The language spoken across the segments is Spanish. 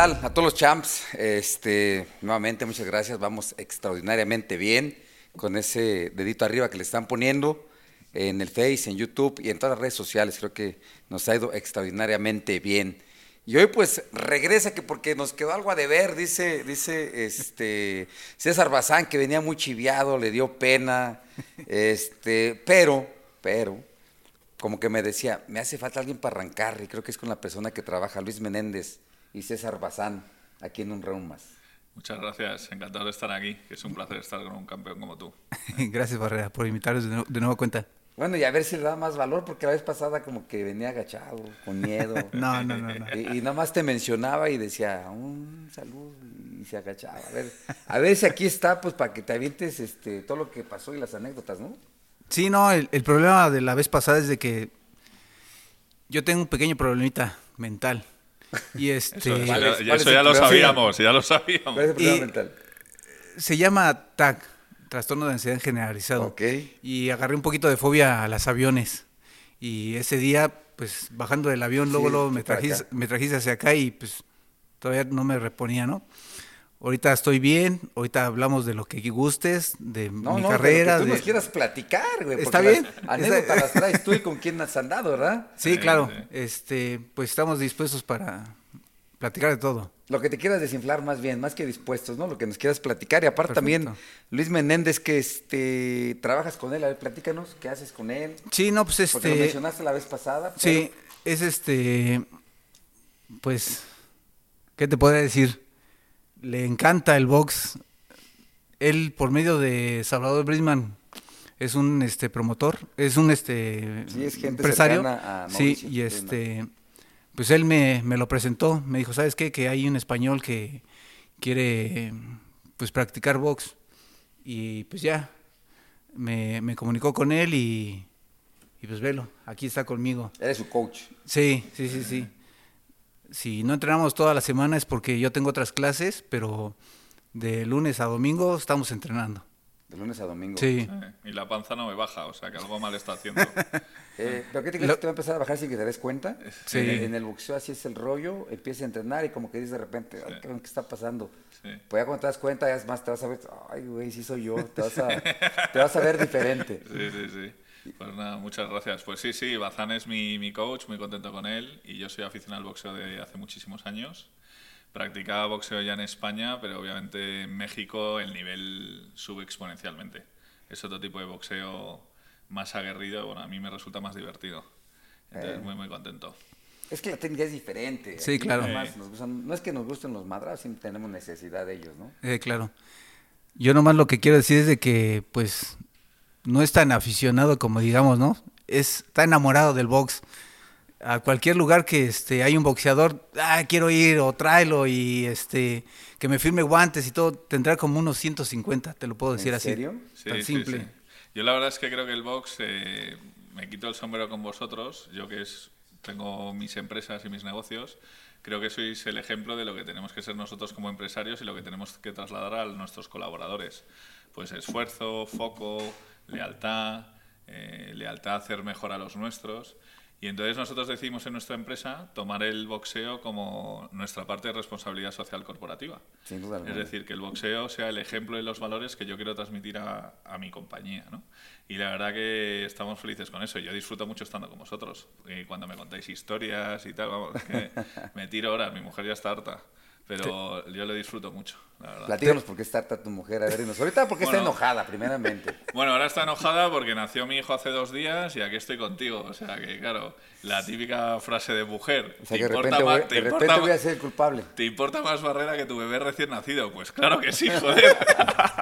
tal? A todos los champs, este, nuevamente muchas gracias, vamos extraordinariamente bien con ese dedito arriba que le están poniendo en el Face, en YouTube y en todas las redes sociales, creo que nos ha ido extraordinariamente bien. Y hoy pues regresa que porque nos quedó algo a deber, dice, dice este César Bazán que venía muy chiviado, le dio pena, este, pero, pero, como que me decía, me hace falta alguien para arrancar, y creo que es con la persona que trabaja, Luis Menéndez y César Bazán, aquí en un round más. Muchas gracias, encantado de estar aquí, que es un placer estar con un campeón como tú. gracias Barrera por invitarnos de, nuevo, de nuevo cuenta. Bueno, y a ver si le da más valor, porque la vez pasada como que venía agachado, con miedo. no, no, no. no. Y, y, nada más te mencionaba y decía, un salud, y se agachaba. A ver, a ver si aquí está, pues para que te avientes este, todo lo que pasó y las anécdotas, ¿no? Sí, no, el, el problema de la vez pasada es de que yo tengo un pequeño problemita mental. Y este. Eso, ¿cuál es, ya, eso ya lo sabíamos, ya lo sabíamos. ¿Cuál es el problema mental? Se llama TAG, trastorno de ansiedad generalizado. Okay. Y agarré un poquito de fobia a los aviones. Y ese día, pues bajando del avión, sí, luego, luego me, trajiste, me trajiste hacia acá y pues todavía no me reponía, ¿no? Ahorita estoy bien, ahorita hablamos de lo que gustes, de no, mi no, carrera. De lo que tú de... nos quieras platicar, güey. Está bien. Anécdotas las traes tú y con quién has andado, ¿verdad? Sí, claro. Este, pues estamos dispuestos para platicar de todo. Lo que te quieras desinflar más bien, más que dispuestos, ¿no? Lo que nos quieras platicar. Y aparte Perfecto. también, Luis Menéndez, que este trabajas con él, a ver, platícanos, ¿qué haces con él? Sí, no, pues este. Porque lo mencionaste la vez pasada. Pero... Sí, es este. Pues. ¿Qué te podría decir? Le encanta el box. Él, por medio de Salvador Brisman, es un este promotor, es un este sí, es gente empresario. A sí, y este pues él me, me, lo presentó, me dijo, ¿sabes qué? Que hay un español que quiere pues practicar box. Y pues ya, me, me comunicó con él y, y, pues velo, aquí está conmigo. Eres su coach. Sí, sí, sí, sí. Si no entrenamos toda la semana es porque yo tengo otras clases, pero de lunes a domingo estamos entrenando. De lunes a domingo. Sí. Eh, y la panza no me baja, o sea que algo mal está haciendo. eh, ¿Pero qué te crees Lo... que te va a empezar a bajar sin que te des cuenta? Sí. En, en el boxeo así es el rollo, empiezas a entrenar y como que dices de repente, ¿qué está pasando? Sí. Pues ya cuando te das cuenta, ya es más, te vas a ver, ay, güey, sí soy yo, te vas a, te vas a ver diferente. Sí, sí, sí. Pues nada, muchas gracias. Pues sí, sí, Bazán es mi, mi coach, muy contento con él y yo soy aficionado al boxeo de hace muchísimos años practicaba boxeo ya en España, pero obviamente en México el nivel sube exponencialmente. Es otro tipo de boxeo más aguerrido, bueno, a mí me resulta más divertido. Entonces, eh. muy, muy contento. Es que la técnica es diferente. Sí, claro. Nomás nos gustan, no es que nos gusten los madras, siempre tenemos necesidad de ellos, ¿no? Eh, claro. Yo nomás lo que quiero decir es de que, pues, no es tan aficionado como digamos, ¿no? Es, está enamorado del box a cualquier lugar que este hay un boxeador, ah, quiero ir o tráelo y este que me firme guantes y todo, tendrá como unos 150, te lo puedo decir ¿En así. serio? Sí, Tan sí, simple. sí. Yo la verdad es que creo que el box, eh, me quito el sombrero con vosotros, yo que es, tengo mis empresas y mis negocios, creo que sois el ejemplo de lo que tenemos que ser nosotros como empresarios y lo que tenemos que trasladar a nuestros colaboradores. Pues esfuerzo, foco, lealtad, eh, lealtad a hacer mejor a los nuestros. Y entonces nosotros decidimos en nuestra empresa tomar el boxeo como nuestra parte de responsabilidad social corporativa. Sin duda Es decir, que el boxeo sea el ejemplo de los valores que yo quiero transmitir a, a mi compañía. ¿no? Y la verdad que estamos felices con eso. Yo disfruto mucho estando con vosotros. Y cuando me contáis historias y tal, vamos, es que me tiro horas. Mi mujer ya está harta. Pero yo lo disfruto mucho, la verdad. Platícanos por qué está harta tu mujer. A ver, dinos. Ahorita porque Bueno. está enojada, primeramente. Bueno, ahora está enojada porque nació mi hijo hace dos días y aquí estoy contigo. O sea que, claro, la típica frase de mujer. O sea, ¿te que de repente, más- de importa voy a ser el culpable. ¿Te importa más Barrera que tu bebé recién nacido? Pues claro que sí, joder.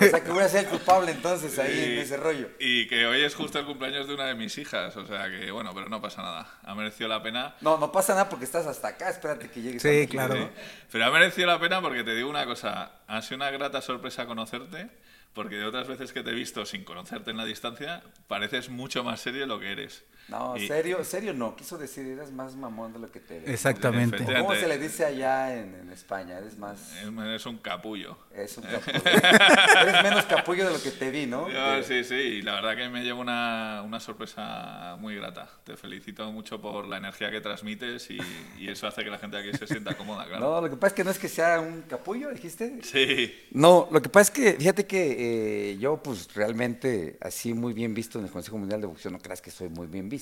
O sea, que voy a ser el culpable entonces ahí en Y- ese rollo. Y que hoy es justo el cumpleaños de una de mis hijas. O sea que, bueno, pero no pasa nada. Ha merecido la pena. No, no pasa nada porque estás hasta acá. Espérate que llegues. Sí, claro. Sí. Pero ha merecido la pena porque te digo una cosa. Ha sido una grata sorpresa conocerte. porque de otras veces que te he visto sin conocerte en la distancia, pareces mucho más serio de lo que eres. No, Y- serio, serio no. Quiso decir, eres más mamón de lo que te ves. Exactamente. ¿Cómo se le dice allá en, en España? Eres más... Es un capullo. Es un capullo. eres menos capullo de lo que te vi, ¿no? Yo, De- sí, sí, y la verdad que me llevo una, una sorpresa muy grata. Te felicito mucho por la energía que transmites y, y eso hace que la gente aquí se sienta cómoda, claro. No, lo que pasa es que no es que sea un capullo, dijiste. Sí, No, lo que pasa es que, fíjate que eh, yo, pues realmente, así muy bien visto en el Consejo Mundial de Boxeo, no creas que soy muy bien visto.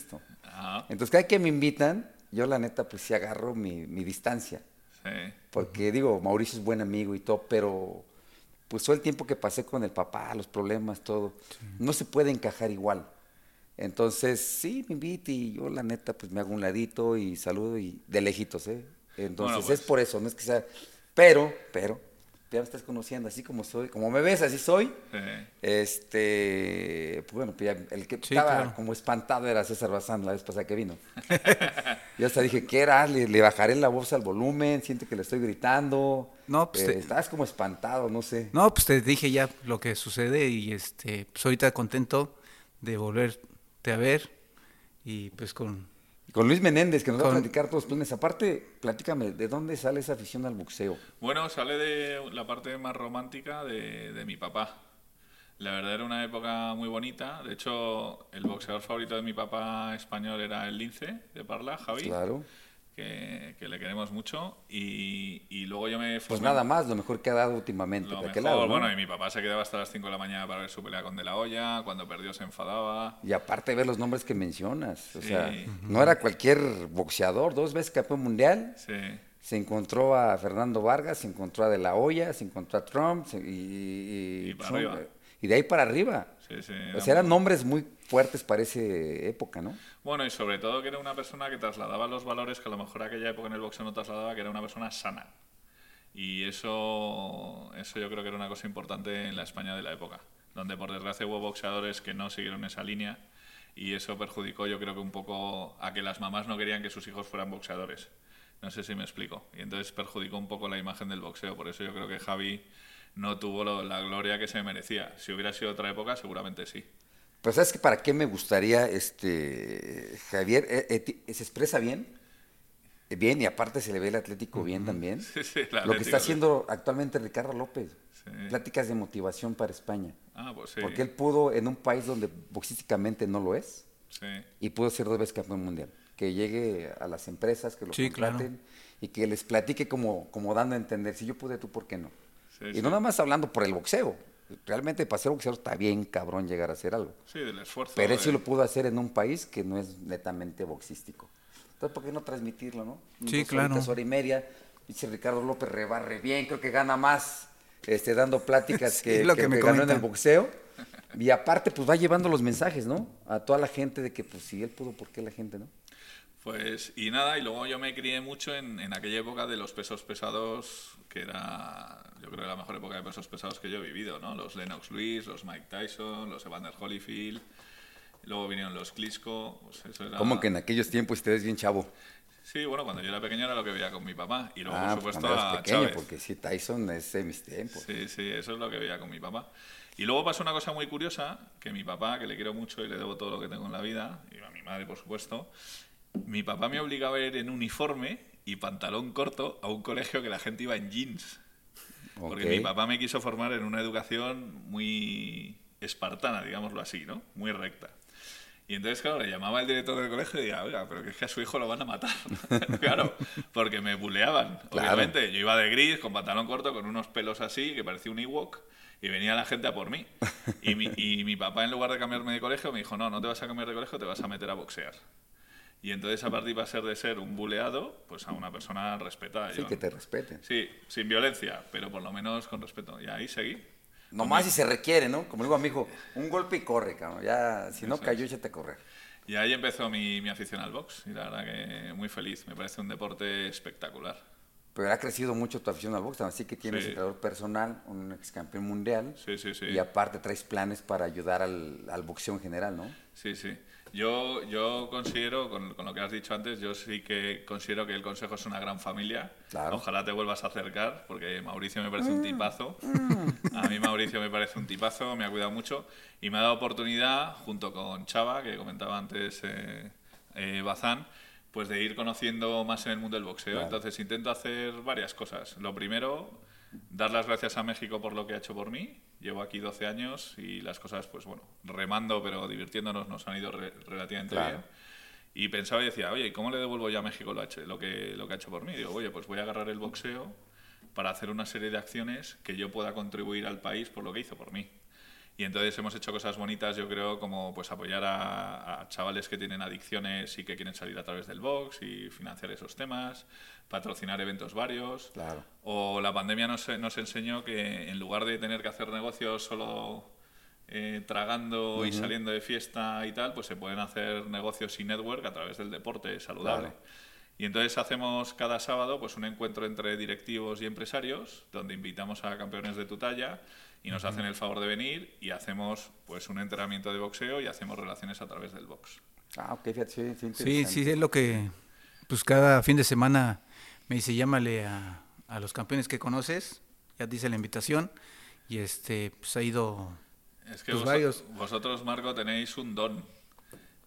Ah, Entonces, cada que me invitan, yo la neta, pues sí agarro mi, mi distancia. sí, Porque digo, Mauricio es buen amigo y todo, pero pues todo el tiempo que pasé con el papá, los problemas, todo, no se puede encajar igual. Entonces, sí, me invita y yo la neta, pues me hago un ladito y saludo y de lejitos, ¿eh? Entonces, Bueno, pues. es por eso, no es que sea... Pero, pero, ya me estás conociendo así como soy, como me ves, así soy. sí. Este, pues bueno, pues ya el que Sí, estaba claro. como espantado era César Bazán la vez pasada que vino. Yo hasta dije, ¿qué era? Le, le bajaré la voz al volumen, siente que le estoy gritando. No, pues Eh, te- Estabas como espantado, no sé. No, pues te dije ya lo que sucede y este, pues ahorita contento de volverte a ver y pues con... Con Luis Menéndez, que nos va a platicar todos los planes. Aparte, platícame, ¿de dónde sale esa afición al boxeo? Bueno, sale de la parte más romántica de, de mi papá. La verdad era una época muy bonita. De hecho, el boxeador favorito de mi papá español era el Lince de Parla, Javi, Claro. Que, que le queremos mucho. Y, y luego yo me Pues nada más, lo mejor que ha dado últimamente. Lo ¿De mejor, lado, no? bueno, y mi papá se quedaba hasta las 5 de la mañana para ver su pelea con De La Hoya. Cuando perdió se enfadaba. Y aparte ver los nombres que mencionas. O Sí. sea, no era cualquier boxeador, dos veces campeón mundial. Sí, Se encontró a Fernando Vargas, se encontró a De La Hoya, se encontró a Trump y, y- Y para son- arriba. y de ahí para arriba. Sí, sí. O sea, eran nombres muy fuertes para esa época, ¿no? Bueno, y sobre todo que era una persona que trasladaba los valores que a lo mejor aquella época en el boxeo no trasladaba, que era una persona sana. Y eso, eso yo creo que era una cosa importante en la España de la época, donde por desgracia hubo boxeadores que no siguieron esa línea y eso perjudicó yo creo que un poco a que las mamás no querían que sus hijos fueran boxeadores. No sé si me explico. Y entonces perjudicó un poco la imagen del boxeo. Por eso yo creo que Javi no tuvo lo- la gloria que se merecía. Si hubiera sido otra época, seguramente sí. Pero ¿sabes que para qué me gustaría, este, Javier? Eh, eh, ¿Se expresa bien? Eh, Bien, y aparte se le ve el Atlético bien también. Sí, sí, el Lo que está haciendo actualmente Ricardo López. Sí. Pláticas de motivación para España. Ah, pues sí. Porque él pudo, en un país donde boxísticamente no lo es, Sí. y pudo ser dos veces campeón mundial. Que llegue a las empresas, que lo Sí, claro. contraten y que les platique como, como dando a entender, si yo pude, tú, ¿por qué no? Sí, y sí. no nada más hablando por el boxeo. Realmente para ser boxeador está bien cabrón llegar a hacer algo. Sí, del esfuerzo. Pero él de- sí lo pudo hacer en un país que no es netamente boxístico. Entonces, ¿por qué no transmitirlo, no? Sí, Dos claro. horitas, hora y media. Dice Ricardo López rebarre bien, creo que gana más este, dando pláticas Sí, que, lo que- que me que ganó en el boxeo. Y aparte, pues va llevando los mensajes, ¿no? A toda la gente de que, pues, si él pudo, ¿por qué la gente no? Pues, y nada, y luego yo me crié mucho en, en aquella época de los pesos pesados, que era, yo creo, la mejor época de pesos pesados que yo he vivido, ¿no? Los Lennox Lewis, los Mike Tyson, los Evander Holyfield, luego vinieron los Klitschko, pues eso era... Como que en aquellos tiempos ustedes bien chavo. Sí, bueno, cuando yo era pequeño era lo que veía con mi papá, y luego, ah, por pues supuesto, cuando eras a pequeño, Chávez. porque sí, Tyson es de mis tiempos. Sí, sí, eso es lo que veía con mi papá. Y luego pasó una cosa muy curiosa, que mi papá, que le quiero mucho y le debo todo lo que tengo en la vida, y a mi madre, por supuesto, mi papá me obligaba a ir en uniforme y pantalón corto a un colegio que la gente iba en jeans. Porque mi papá me quiso formar en una educación muy espartana, digámoslo así, ¿no? Muy recta. Y entonces, claro, le llamaba al director del colegio y decía, oiga, pero que es que a su hijo lo van a matar. claro, porque me buleaban, Claro. obviamente. Yo iba de gris, con pantalón corto, con unos pelos así, que parecía un Ewok, y venía la gente a por mí. Y mi, y mi papá, en lugar de cambiarme de colegio, me dijo, no, no te vas a cambiar de colegio, te vas a meter a boxear. Y entonces, a partir va a ser de ser un buleado, pues a una persona respetada. Sí, Yo- que te respeten. Sí, sin violencia, pero por lo menos con respeto. Y ahí seguí. Nomás si se requiere, ¿no? Como digo a mi hijo, un golpe y corre, cabrón. Ya, si no cayó, échate a correr. Y ahí empezó mi, mi afición al box. Y la verdad que muy feliz. Me parece un deporte espectacular. Pero ha crecido mucho tu afición al box, así que tienes Sí. entrenador personal, un ex campeón mundial. Sí, sí, sí. Y aparte traes planes para ayudar al, al boxeo en general, ¿no? Sí, sí. Yo, yo considero, con, con, lo que has dicho antes, yo sí que considero que el Consejo es una gran familia. Ojalá te vuelvas a acercar, porque Mauricio me parece un mm, tipazo. Mm. A mí Mauricio me parece un tipazo, me ha cuidado mucho y me ha dado oportunidad, junto con Chava, que comentaba antes eh, eh, Bazán, pues de ir conociendo más en el mundo del boxeo. Entonces intento hacer varias cosas. Lo primero, dar las gracias a México por lo que ha hecho por mí. Llevo aquí 12 años y las cosas, pues bueno, remando pero divirtiéndonos nos han ido relativamente bien. Y pensaba y decía, oye, ¿cómo le devuelvo yo a México lo, lo, que, lo que ha hecho por mí? digo, oye, pues voy a agarrar el boxeo para hacer una serie de acciones que yo pueda contribuir al país por lo que hizo por mí. Y entonces hemos hecho cosas bonitas, yo creo, como pues apoyar a, chavales que tienen adicciones y que quieren salir a través del box y financiar esos temas, patrocinar eventos varios. Claro. O la pandemia nos, nos enseñó que en lugar de tener que hacer negocios solo eh, tragando y saliendo de fiesta y tal, pues se pueden hacer negocios y network a través del deporte saludable. Y entonces hacemos cada sábado pues un encuentro entre directivos y empresarios, donde invitamos a campeones de tu talla y nos hacen el favor de venir y hacemos pues un entrenamiento de boxeo y hacemos relaciones a través del box. Ah, ok, sí, sí, sí, es lo que, pues cada fin de semana me dice, llámale a, a los campeones que conoces, ya dice la invitación, y este, pues ha ido... Es que pues, vosotros, Marco, tenéis un don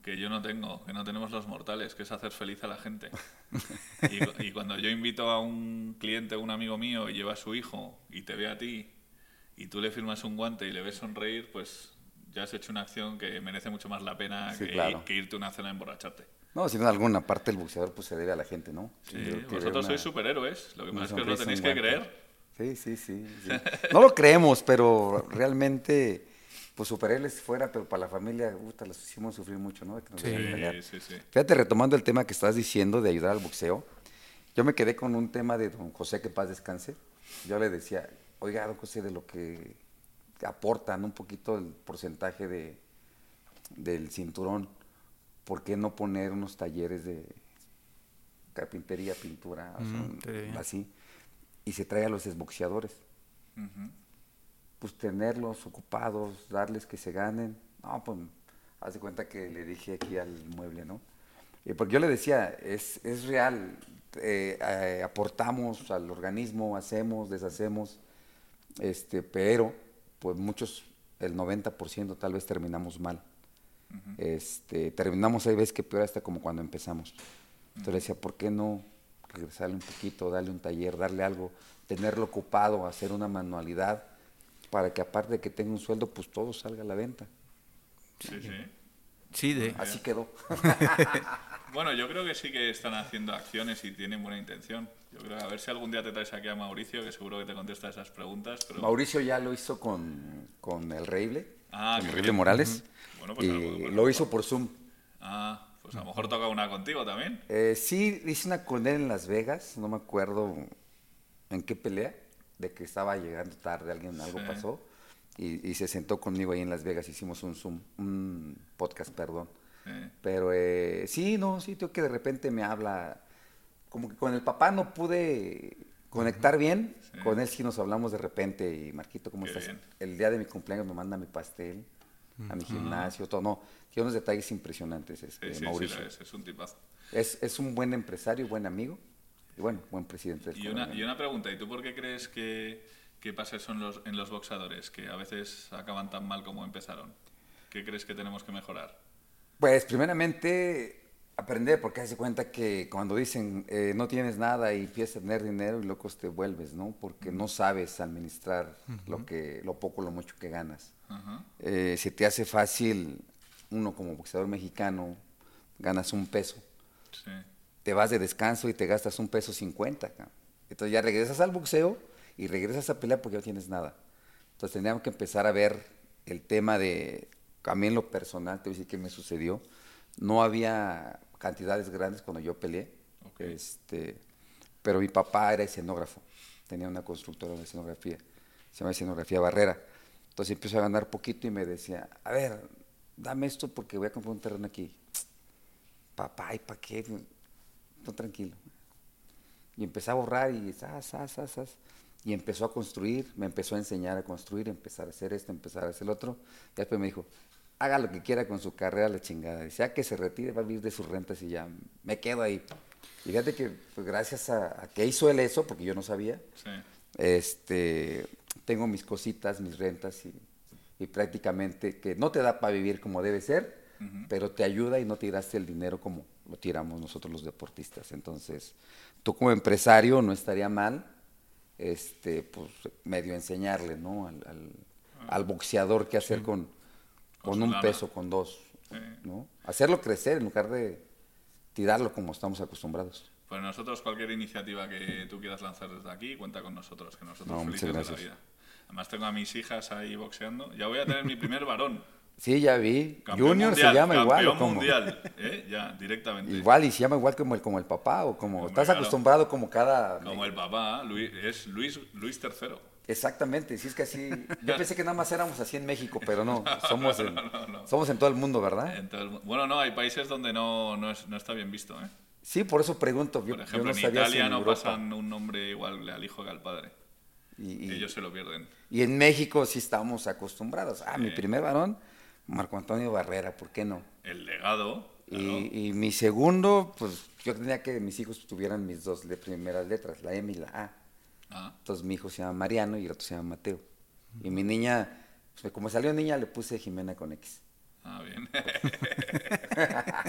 que yo no tengo, que no tenemos los mortales, que es hacer feliz a la gente. y, y, cuando yo invito a un cliente, un amigo mío, y lleva a su hijo y te ve a ti y tú le firmas un guante y le ves sonreír, pues ya has hecho una acción que merece mucho más la pena que, irte a una cena a emborracharte. No, si no alguna parte el boxeador pues se debe a la gente, ¿no? Sí, vosotros sois superhéroes, lo que pasa es que os lo tenéis que creer. Sí, sí, sí, No lo creemos, pero realmente, pues superhéroes fuera, pero para la familia, puta, los hicimos sufrir mucho, ¿no? sí, sí, sí. Fíjate, retomando el tema que estás diciendo de ayudar al boxeo, yo me quedé con un tema de don José, que paz descanse. Yo le decía, oiga, algo sé de lo que aportan un poquito el porcentaje de, del cinturón, ¿por qué no poner unos talleres de carpintería, pintura, así? Y se trae a los desboxeadores. Pues tenerlos ocupados, darles que se ganen. No, pues hace cuenta que le dije aquí al mueble, ¿no? Y porque yo le decía, es, es real, eh, eh, aportamos al organismo, hacemos, deshacemos, este, pero pues muchos, el 90% tal vez terminamos mal. este, terminamos hay veces que peor hasta como cuando empezamos. Entonces decía, ¿por qué no regresarle un poquito, darle un taller, darle algo, tenerlo ocupado, hacer una manualidad, para que aparte de que tenga un sueldo, pues todo salga a la venta. Sí, sí. Sí, de... Así quedó. bueno, yo creo que sí que están haciendo acciones y tienen buena intención. Yo creo, a ver si algún día te traes aquí a Mauricio, que seguro que te contesta esas preguntas. Pero... Mauricio ya lo hizo con, con el Reible, ah, con el Reible Morales, bueno, pues y lo hizo por Zoom. Ah, pues a lo mejor toca una contigo también. Eh, sí, hice una con él en Las Vegas, no me acuerdo en qué pelea, de que estaba llegando tarde, alguien algo pasó, y, y, se sentó conmigo ahí en Las Vegas, hicimos un Zoom, un podcast, perdón. Pero eh, sí, no, sí, tengo que de repente me habla como que con el papá no pude conectar bien, con él sí nos hablamos de repente y Marquito, ¿cómo estás? El día de mi cumpleaños me manda mi pastel a mi gimnasio, todo, no, tiene unos detalles impresionantes, este, Mauricio. es, es, un tipazo. Es, es, un buen empresario, buen amigo y bueno, buen presidente. y, una, y una pregunta, ¿y tú por qué crees que, que pasa eso en los, en los boxadores, que a veces acaban tan mal como empezaron? ¿Qué crees que tenemos que mejorar? Pues primeramente aprender, porque hace cuenta que cuando dicen eh, no tienes nada y empiezas a tener dinero y locos te vuelves, ¿no? Porque no sabes administrar lo que, lo poco, lo mucho que ganas. Eh, si te hace fácil, uno como boxeador mexicano, ganas un peso. Te vas de descanso y te gastas un peso cincuenta. Entonces ya regresas al boxeo y regresas a pelear porque no tienes nada. Entonces tendríamos que empezar a ver el tema de, a mí en lo personal, te voy a decir qué me sucedió. No había cantidades grandes cuando yo peleé. Este, pero mi papá era escenógrafo, tenía una constructora de escenografía, se llama escenografía Barrera. Entonces empezó a ganar poquito y me decía, a ver, dame esto porque voy a comprar un terreno aquí. Papá, ¿y para qué? Tranquilo. Y empecé a borrar y, y empezó a construir, me empezó a enseñar a construir, empezar a hacer esto, empezar a hacer el otro. Y después me dijo, haga lo que quiera con su carrera, la chingada. Dice, ya que se retire, va a vivir de sus rentas y ya me quedo ahí. Fíjate que pues, gracias a, a que hizo él eso, porque yo no sabía, Sí. este, tengo mis cositas, mis rentas y, y prácticamente que no te da para vivir como debe ser, pero te ayuda y no tiraste el dinero como lo tiramos nosotros los deportistas. Entonces, tú como empresario no estaría mal, este, pues medio enseñarle, ¿no? Al, al- al boxeador qué hacer con, Con un peso, con dos, Sí. ¿no? Hacerlo crecer en lugar de tirarlo como estamos acostumbrados. Pues nosotros, cualquier iniciativa que tú quieras lanzar desde aquí, cuenta con nosotros, que nosotros No, felices de la vida. Además tengo a mis hijas ahí boxeando. Ya voy a tener mi primer varón. Sí, ya vi. Campeón Junior mundial, se llama igual. ¿o Campeón cómo? mundial, ¿eh? Ya, directamente. Igual, y se llama igual como el, como el papá, o como Hombre, estás claro. acostumbrado como cada... Como el papá, Luis, es Luis, Luis III. Exactamente, sí es que así... Yo pensé que nada más éramos así en México, pero no, somos en, no, no, no. somos en todo el mundo, ¿verdad? En todo el bueno, no, hay países donde no, no, es- no está bien visto. ¿eh? Sí, por eso pregunto. Yo, Por yo ejemplo, no en sabía si Italia en no Europa. pasan un nombre igual al hijo que al padre. Y, y- Ellos se lo pierden. y en México sí estamos acostumbrados. Ah, mi Sí. primer varón, Marco Antonio Barrera, ¿por qué no? El legado. claro. Y, y mi segundo, pues yo tenía que mis hijos tuvieran mis dos primeras letras, la M y la A. Ah, Entonces mi hijo se llama Mariano y el otro se llama Mateo. Y mi niña, pues, como salió niña, le puse Jimena con X. ah, bien.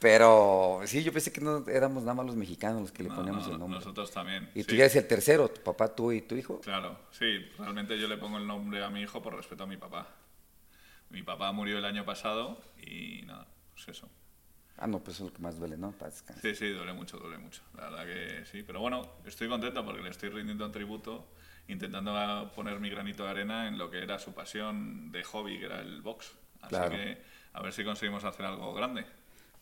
Pero sí, yo pensé que no éramos nada más los mexicanos los que le No, ponemos no, el nombre. Nosotros también. Y tú sí. ya eres el tercero, tu papá, tú y tu hijo. Claro, sí, realmente yo le pongo el nombre a mi hijo por respeto a mi papá. Mi papá murió el año pasado y nada, pues eso. Ah, no, pues eso es lo que más duele, ¿no? Para descansar. Sí, sí, duele mucho, duele mucho. La verdad que sí. Pero bueno, estoy contento porque le estoy rindiendo un tributo, intentando poner mi granito de arena en lo que era su pasión de hobby, que era el box. Así Claro. que a ver si conseguimos hacer algo grande.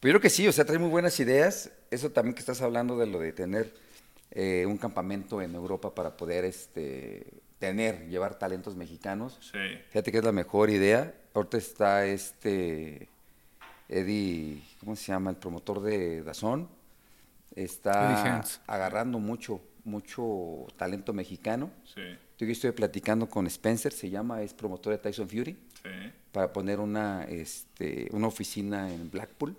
Pero yo creo que sí, o sea, trae muy buenas ideas. Eso también que estás hablando de lo de tener eh, un campamento en Europa para poder este, tener, llevar talentos mexicanos. Sí, Fíjate que es la mejor idea. Ahorita está este Eddie, ¿cómo se llama? El promotor de Dazón. Está agarrando mucho, mucho talento mexicano. sí, Yo estoy platicando con Spencer, se llama, es promotor de Tyson Fury, sí. para poner una, este, una oficina en Blackpool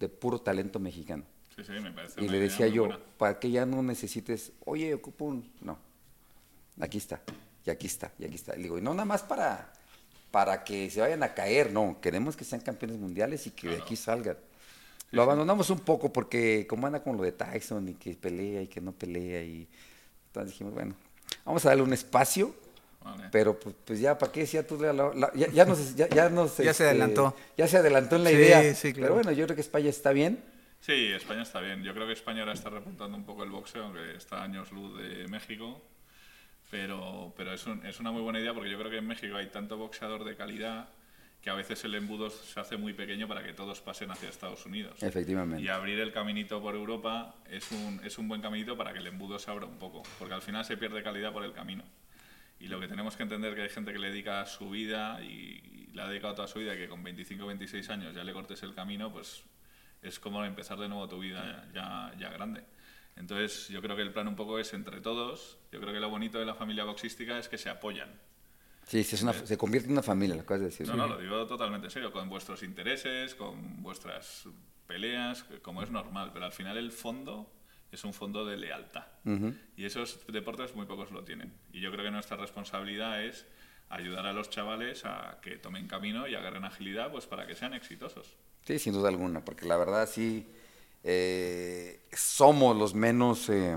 de puro talento mexicano. Sí, sí, me parece Y le decía yo, buena. para que ya no necesites, oye, ocupo un... No, aquí está, y aquí está, y aquí está. Le digo, y no nada más para, para que se vayan a caer, no, queremos que sean campeones mundiales y que de aquí salgan. Lo abandonamos un poco porque como anda con lo de Tyson y que pelea y que no pelea y entonces dijimos, bueno, vamos a darle un espacio, Vale. pero pues, pues ya, ¿para qué decía tú? La- la- ya, ya nos, ya, ya nos, Ya se adelantó. Ya se adelantó en la Sí, idea. sí, claro. Pero bueno, yo creo que España está bien. Sí, España está bien. Yo creo que España ahora está repuntando un poco el boxeo, aunque está años luz de México. Pero, pero es, un- es una muy buena idea porque yo creo que en México hay tanto boxeador de calidad que a veces el embudo se hace muy pequeño para que todos pasen hacia Estados Unidos. Efectivamente. Y abrir el caminito por Europa es un, es un buen caminito para que el embudo se abra un poco, porque al final se pierde calidad por el camino. Y lo que tenemos que entender es que hay gente que le dedica su vida y, y le ha dedicado toda su vida y que con 25 o 26 años ya le cortes el camino, pues es como empezar de nuevo tu vida ya, ya grande. Entonces yo creo que el plan un poco es entre todos. Yo creo que lo bonito de la familia boxística es que se apoyan. Sí, es una, se convierte en una familia, lo acabas de decir. No, no, lo digo totalmente en serio, con vuestros intereses, con vuestras peleas, como es normal, pero al final el fondo es un fondo de lealtad. Y esos deportes muy pocos lo tienen. Y yo creo que nuestra responsabilidad es ayudar a los chavales a que tomen camino y agarren agilidad pues para que sean exitosos. Sí, sin duda alguna, porque la verdad sí eh, somos los menos... eh,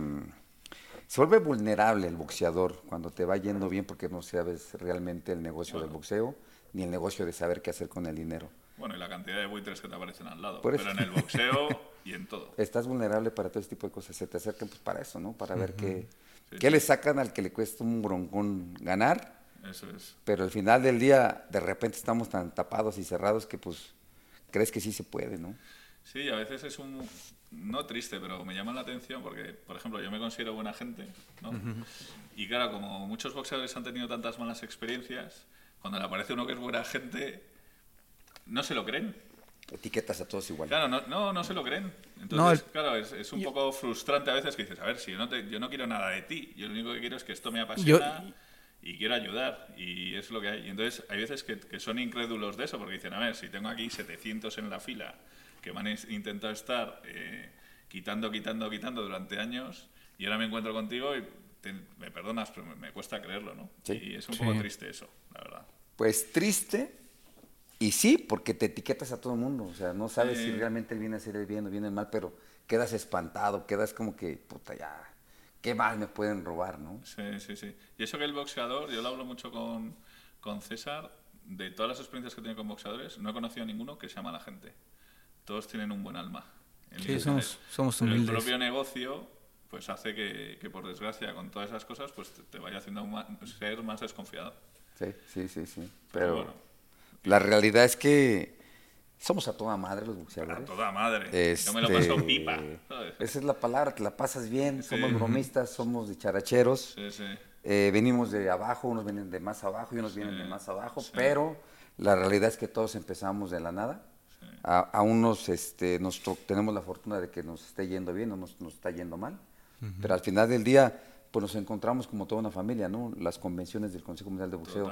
se vuelve vulnerable el boxeador cuando te va yendo bien porque no sabes realmente el negocio del boxeo ni el negocio de saber qué hacer con el dinero. Bueno, y la cantidad de buitres que te aparecen al lado. Por Pero en el boxeo y en todo. Estás vulnerable para todo ese tipo de cosas, se te acercan pues para eso, ¿no? Para ver qué, Sí, qué sí. le sacan al que le cuesta un broncón ganar, Eso es. pero al final del día de repente estamos tan tapados y cerrados que pues crees que sí se puede, ¿no? Sí, a veces es un... No triste, pero me llama la atención porque, por ejemplo, yo me considero buena gente, ¿no? Y claro, como muchos boxeadores han tenido tantas malas experiencias, cuando le aparece uno que es buena gente, no se lo creen. Etiquetas a todos igual. Claro, no, no, no se lo creen. Entonces, No, el- claro, es, es un poco frustrante a veces que dices, a ver, si yo no, te- yo no quiero nada de ti, yo lo único que quiero es que esto me Yo, apasiona y quiero ayudar y es lo que hay. Y entonces hay veces que, que son incrédulos de eso porque dicen, a ver, si tengo aquí 700 en la fila que van a intentar estar eh, quitando, quitando, quitando durante años y ahora me encuentro contigo y me perdonas, pero me, cuesta creerlo, ¿no? Y es un poco triste eso, la verdad. Pues triste, y sí, porque te etiquetas a todo el mundo, o sea, no sabes si realmente él viene a hacer el bien o viene el mal, pero quedas espantado, quedas como que, puta, ya, ¿qué más me pueden robar, no? Sí, sí, sí. Y eso que el boxeador, yo lo hablo mucho con, con César, de todas las experiencias que he tenido con boxeadores, no he conocido a ninguno que se llama la gente. Todos tienen un buen alma. Sí, somos, somos humildes. el propio negocio pues hace que, que, por desgracia, con todas esas cosas, pues te, vaya haciendo ser más desconfiado. Sí, sí, sí, sí. Pero, la realidad es que somos a toda madre los boxeadores. A toda madre. Yo me lo paso este, pipa. Esa es la palabra, te la pasas bien. Somos bromistas, somos dicharacheros. Sí, sí. Eh, venimos de abajo, unos vienen de más abajo y unos vienen de más abajo, pero la realidad es que todos empezamos de la nada. A, unos este, nos tenemos la fortuna de que nos esté yendo bien o nos, nos está yendo mal. Pero al final del día, pues nos encontramos como toda una familia, ¿no? Las convenciones del Consejo Mundial de Boxeo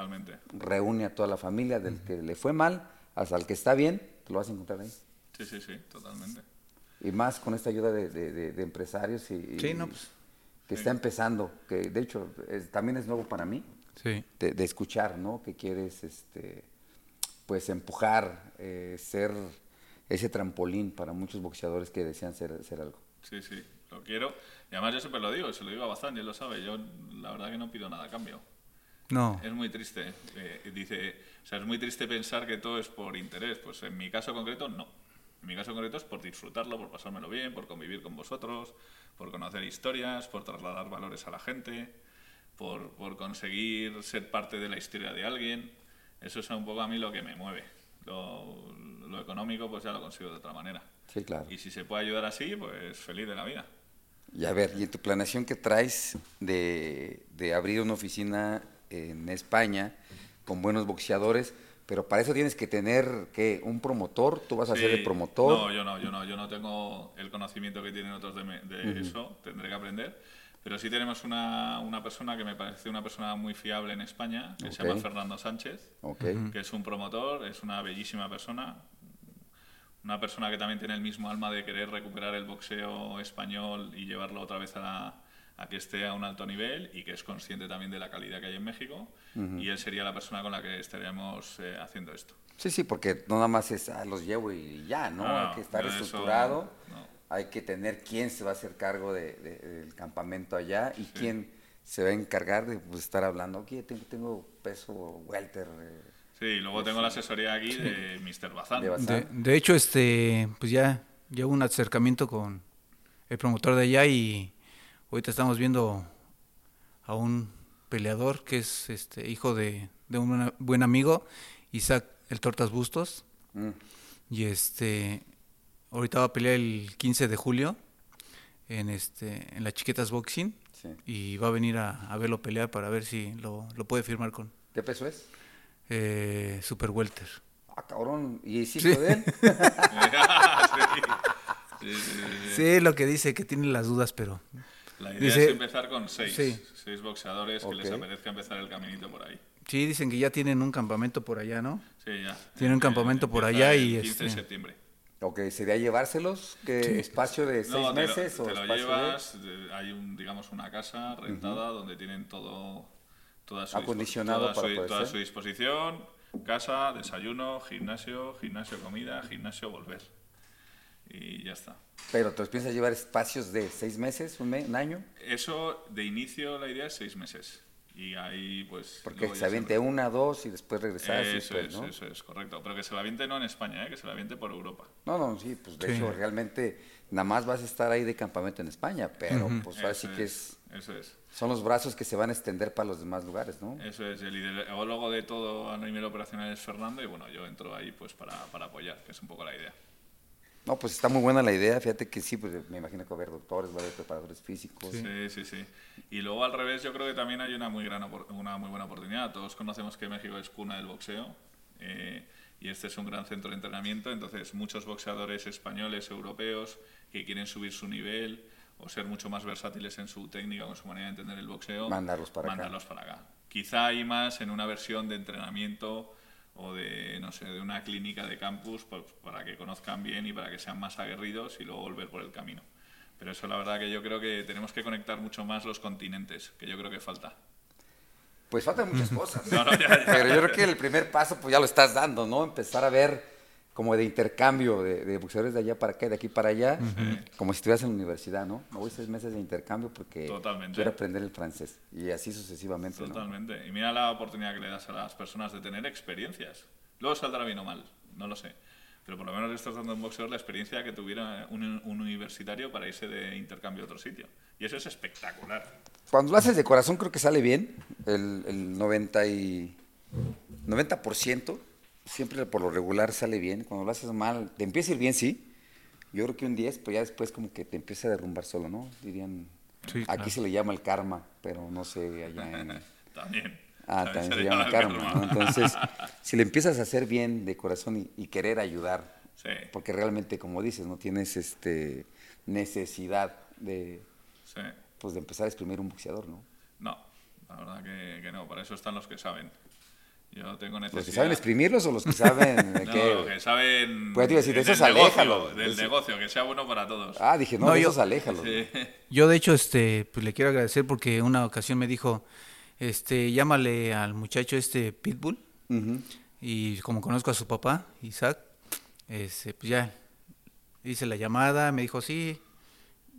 reúne a toda la familia, del que le fue mal hasta el que está bien, lo vas a encontrar ahí. Sí, sí, sí, totalmente. Y más con esta ayuda de, de, empresarios y, pues, que está empezando, que de hecho también es nuevo para mí, sí. de, escuchar, ¿no? Que quieres, este, pues empujar, eh, ser ese trampolín para muchos boxeadores que desean ser, ser algo. Sí, sí, lo quiero. Y además yo siempre lo digo, se lo digo a Bazán, y él lo sabe, yo la verdad que no pido nada a cambio. No. Es muy triste. Eh, dice, o sea, es muy triste pensar que todo es por interés. Pues en mi caso concreto, no. En mi caso concreto es por disfrutarlo, por pasármelo bien, por convivir con vosotros, por conocer historias, por trasladar valores a la gente, por, por conseguir ser parte de la historia de alguien. Eso es un poco a mí lo que me mueve. Lo, lo económico, pues ya lo consigo de otra manera. Sí, claro. Y si se puede ayudar así, pues feliz de la vida. Y a ver, ¿y en tu planeación que traes de, de abrir una oficina en España con buenos boxeadores? Pero para eso tienes que tener que un promotor, tú vas a ser el promotor. No, yo no, yo no, yo no tengo el conocimiento que tienen otros de, de eso, tendré que aprender. Pero sí tenemos una, una, persona que me parece una persona muy fiable en España, que se llama Fernando Sánchez, que es un promotor, es una bellísima persona, una persona que también tiene el mismo alma de querer recuperar el boxeo español y llevarlo otra vez a, a que esté a un alto nivel y que es consciente también de la calidad que hay en México y él sería la persona con la que estaríamos eh, haciendo esto. Sí, sí, porque no nada más es, ah, los llevo y ya, ¿no? hay que estar estructurado, hay que tener quién se va a hacer cargo de, del campamento allá y quién se va a encargar de pues, estar hablando, aquí tengo, tengo peso welter. Eh, Sí, y luego tengo la asesoría aquí de Mr. Bazán. De, hecho, este, pues ya, ya hubo un acercamiento con el promotor de allá y ahorita estamos viendo a un peleador que es este hijo de, un buen amigo, Isaac el Tortas Bustos. Mm. Y este ahorita va a pelear el 15 de julio en este en la Chiquetas Boxing y va a venir a, a, verlo pelear para ver si lo, lo puede firmar con. ¿Qué peso es? eh, Super Welter. Ah, cabrón, ¿y es hijo de él? sí, lo que dice, que tiene las dudas, pero... La idea es empezar con seis, seis boxeadores que les apetezca empezar el caminito por ahí. Sí, dicen que ya tienen un campamento por allá, ¿no? Sí, ya. Tienen un campamento por allá y... El 15 de este, septiembre. Ok, ¿sería llevárselos? ¿Qué espacio de seis meses? Te lo, llevas, hay un, digamos una casa rentada donde tienen todo toda su, acondicionado toda, su, disposición, casa, desayuno, gimnasio, gimnasio, comida, gimnasio, volver. Y ya está. Pero ¿te piensas llevar espacios de seis meses, un, un año? Eso, de inicio, la idea es seis meses. Y ahí, pues. Porque se aviente una, dos y después regresar. Eso es, eso es, correcto. Pero que se la aviente no en España, ¿eh? que se la aviente por Europa. No, no, sí, pues de hecho, realmente nada más vas a estar ahí de campamento en España, pero pues ahora sí que es. Eso es. Son los brazos que se van a extender para los demás lugares, ¿no? Eso es. El ideólogo de todo a nivel operacional es Fernando y bueno, yo entro ahí pues para, para apoyar, que es un poco la idea. No, pues está muy buena la idea. Fíjate que sí, pues me imagino que va a haber doctores, va a haber preparadores físicos. Sí, sí, sí. Y luego al revés, yo creo que también hay una muy, gran, una muy buena oportunidad. Todos conocemos que México es cuna del boxeo eh, y este es un gran centro de entrenamiento. Entonces, muchos boxeadores españoles, europeos, que quieren subir su nivel o ser mucho más versátiles en su técnica o en su manera de entender el boxeo, Mandarlos para acá. mandarlos para acá. Quizá hay más en una versión de entrenamiento o de, no sé, de una clínica de campus pues, para que conozcan bien y para que sean más aguerridos y luego volver por el camino. Pero eso la verdad que yo creo que tenemos que conectar mucho más los continentes, que yo creo que falta. Pues faltan muchas cosas. No, no, ya, ya. Pero yo creo que el primer paso, pues ya lo estás dando, ¿no? Empezar a ver como de intercambio de, de boxeadores de allá para acá y de aquí para allá, como si estuvieras en la universidad, ¿no? Me voy seis meses de intercambio porque Totalmente. quiero aprender el francés. Y así sucesivamente, ¿no? Totalmente. Y mira la oportunidad que le das a las personas de tener experiencias. Luego saldrá bien o mal, no lo sé. Pero por lo menos le estás dando a un boxeador la experiencia que tuviera un, un universitario para irse de intercambio a otro sitio. Y eso es espectacular. Cuando lo haces de corazón creo que sale bien, el, el 90 y 90% siempre por lo regular sale bien. Cuando lo haces mal, te empieza a ir bien, sí. Yo creo que un 10, pues ya después como que te empieza a derrumbar solo, ¿no? Dirían, Sí, aquí claro. se le llama el karma, pero no sé, allá en... También. Ah, También también se llama karma, karma. ¿no? Entonces, si le empiezas a hacer bien de corazón y, y querer ayudar, Sí, porque realmente, como dices, no tienes este necesidad de, sí. pues, de empezar a exprimir un boxeador, ¿no? No, la verdad que, que no. Para eso están los que saben. Yo tengo necesidad... Los que saben exprimirlos o los que saben de No, qué. los que saben... Pues te iba a decir, de esos Del negocio, que sea bueno para todos. Ah, dije, no, No, de yo- esos aléjalos. Sí. Yo de hecho, este, pues le quiero agradecer porque una ocasión me dijo, este, llámale al muchacho este Pitbull y como conozco a su papá, Isaac, este, pues ya hice la llamada, me dijo, sí,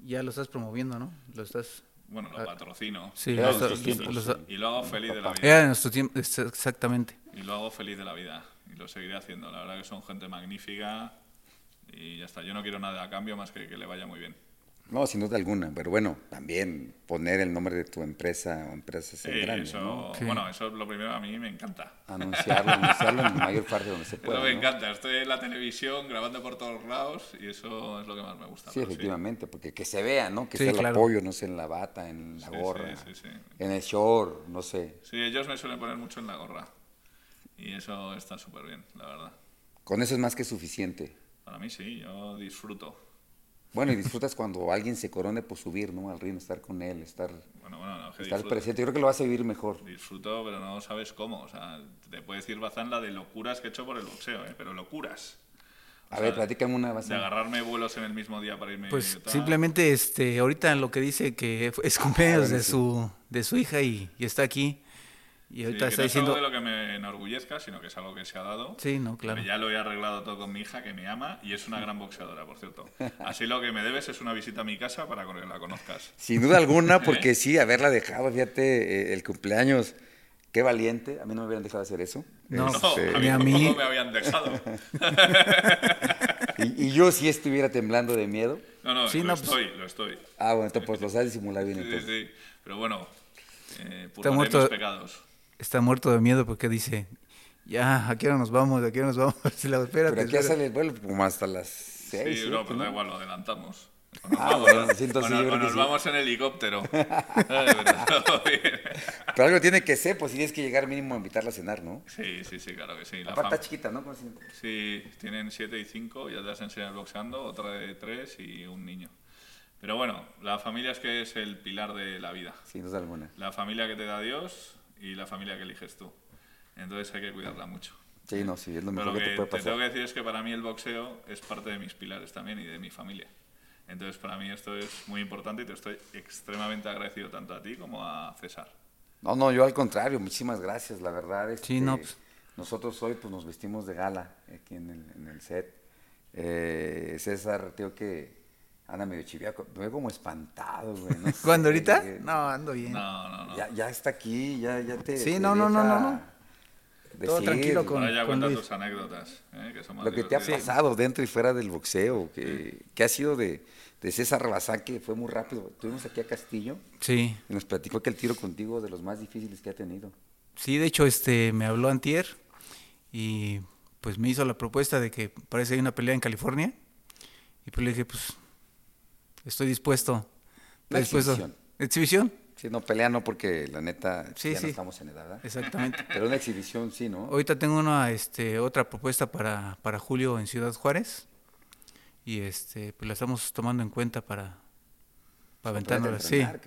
ya lo estás promoviendo, ¿no? Lo estás... Bueno, lo patrocino. Sí, Era lo en está- tus tiempos, lo está- sí. Y lo hago feliz de la vida. Era en nuestro tiempo, exactamente. Y lo hago feliz de la vida. Y lo seguiré haciendo. La verdad que son gente magnífica. Y ya está. Yo no quiero nada a cambio más que que le vaya muy bien. No, sin duda alguna, pero bueno, también poner el nombre de tu empresa o empresas Sí, en grande, eso, ¿no? Sí. bueno, eso es lo primero a mí me encanta. Anunciarlo, anunciarlo en la mayor parte donde se Eso pueda, me ¿no? encanta. Estoy en la televisión grabando por todos lados y eso es lo que más me gusta. Sí, efectivamente, porque que se vea, ¿no? Que Sí, sea el claro. apoyo, no sé, en la bata, en la Sí, gorra, sí, sí, sí. en el short, no sé. Sí, ellos me suelen poner mucho en la gorra. Y eso está súper bien, la verdad. Con eso es más que suficiente. Para mí sí, yo disfruto. Bueno, y disfrutas cuando alguien se corone por subir, ¿no? Al ring, estar con él, estar, Bueno, bueno, no, que estar disfruto. presente. Yo creo que lo vas a vivir mejor. Disfruto, pero no sabes cómo. O sea, te puede decir Bazán la de locuras que he hecho por el boxeo, ¿eh? pero locuras. O A sea, ver, platícame una. vas De a- agarrarme vuelos en el mismo día para irme. Pues tal. simplemente, este, ahorita lo que dice que es cumpleaños de su, de su hija y, y está aquí. Y Sí, ahorita que está no es algo diciendo... de lo que me enorgullezca, sino que es algo que se ha dado. Sí, no, claro. Pero ya lo he arreglado todo con mi hija, que me ama y es una gran boxeadora, por cierto. Así lo que me debes es una visita a mi casa para que la conozcas. Sin duda alguna, porque sí, haberla dejado, fíjate, eh, el cumpleaños, qué valiente. A mí no me hubieran dejado hacer eso. No, No, Este, a mí a mí. me habían dejado. y, y yo sí estuviera temblando de miedo. No, no, Sí, lo no, pues- estoy, lo estoy. Ah, bueno, entonces pues lo sabes disimular bien Sí, entonces. sí, pero bueno, eh, purgaré muerto- mis pecados. Está muerto de miedo porque dice, ya, ¿a qué hora nos vamos? ¿A qué hora nos vamos? Si la espérate, Pero aquí espérate. sale el vuelo como hasta las seis, Sí, no, siete, pues ¿no? da igual, lo adelantamos. O nos Ah, vamos, bueno, vamos en helicóptero. Pero todo bien. Pero algo tiene que ser, pues si tienes que llegar mínimo a invitarla a cenar, ¿no? Sí, sí, sí, claro que sí. La está chiquita, ¿no? ¿Cómo se- Sí, tienen 7 y 5, ya te las enseñas boxeando, otra de 3 y un niño. Pero bueno, la familia es que es el pilar de la vida. Sin duda alguna. La familia que te da Dios y la familia que eliges tú. Entonces hay que cuidarla mucho. Sí, no, sí, es lo Pero mejor lo que, que te puede te tengo pasar. que decir es que para mí el boxeo es parte de mis pilares también y de mi familia. Entonces para mí esto es muy importante y te estoy extremadamente agradecido tanto a ti como a César. No, no, yo al contrario, muchísimas gracias, la verdad. Este, Sí, no, pues. Nosotros hoy pues nos vestimos de gala aquí en el, en el set. Eh, César, tío que anda medio chiviaco, me veo como espantado, güey. No sé, ¿Cuándo ahorita? eh, No, ando bien. No, no, no. Ya, ya está aquí, ya, ya te. Sí, te no, no, no, no, no. Todo decir tranquilo con- Ahora ya Luis. tus anécdotas, ¿eh? que son más Lo que te ha divertidas. pasado dentro y fuera del boxeo, que, que ha sido de, de César Bazán, que fue muy rápido. Tuvimos aquí a Castillo Sí, y nos platicó que el tiro contigo de los más difíciles que ha tenido. sí, de hecho, este, me habló Antier y pues me hizo la propuesta de que parece hay una pelea en California y pues le dije, pues, estoy dispuesto. Estoy Una dispuesto. exhibición. ¿Exhibición? Sí, no, pelea no, porque la neta Sí, ya sí. no estamos en edad, ¿verdad? Exactamente. Pero una exhibición sí, ¿no? Ahorita tengo una, este, otra propuesta para, para julio en Ciudad Juárez y este, pues la estamos tomando en cuenta para, para Ponerte a aventárnosla.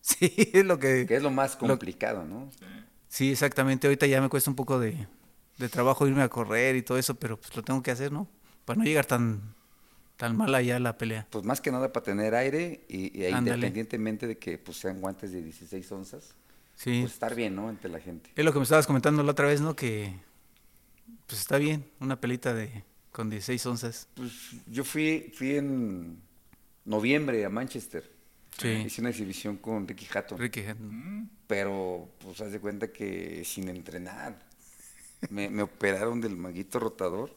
Sí, sí, es lo que... Que es lo más complicado, ¿no? Sí, exactamente. Ahorita ya me cuesta un poco de, de trabajo irme a correr y todo eso, pero pues lo tengo que hacer, ¿no? Para no llegar tan, tan mal allá a la pelea. Pues más que nada para tener aire y, y independientemente de que pues sean guantes de 16 onzas, Sí. pues estar bien, ¿no? Ante la gente. Es lo que me estabas comentando la otra vez, ¿no? Que pues está bien, una pelita de con 16 onzas. Pues yo fui, fui en noviembre a Manchester. Sí. Hice una exhibición con Ricky Hatton. Ricky Hatton. Pero, pues, haz de cuenta que sin entrenar. Me, me operaron del manguito rotador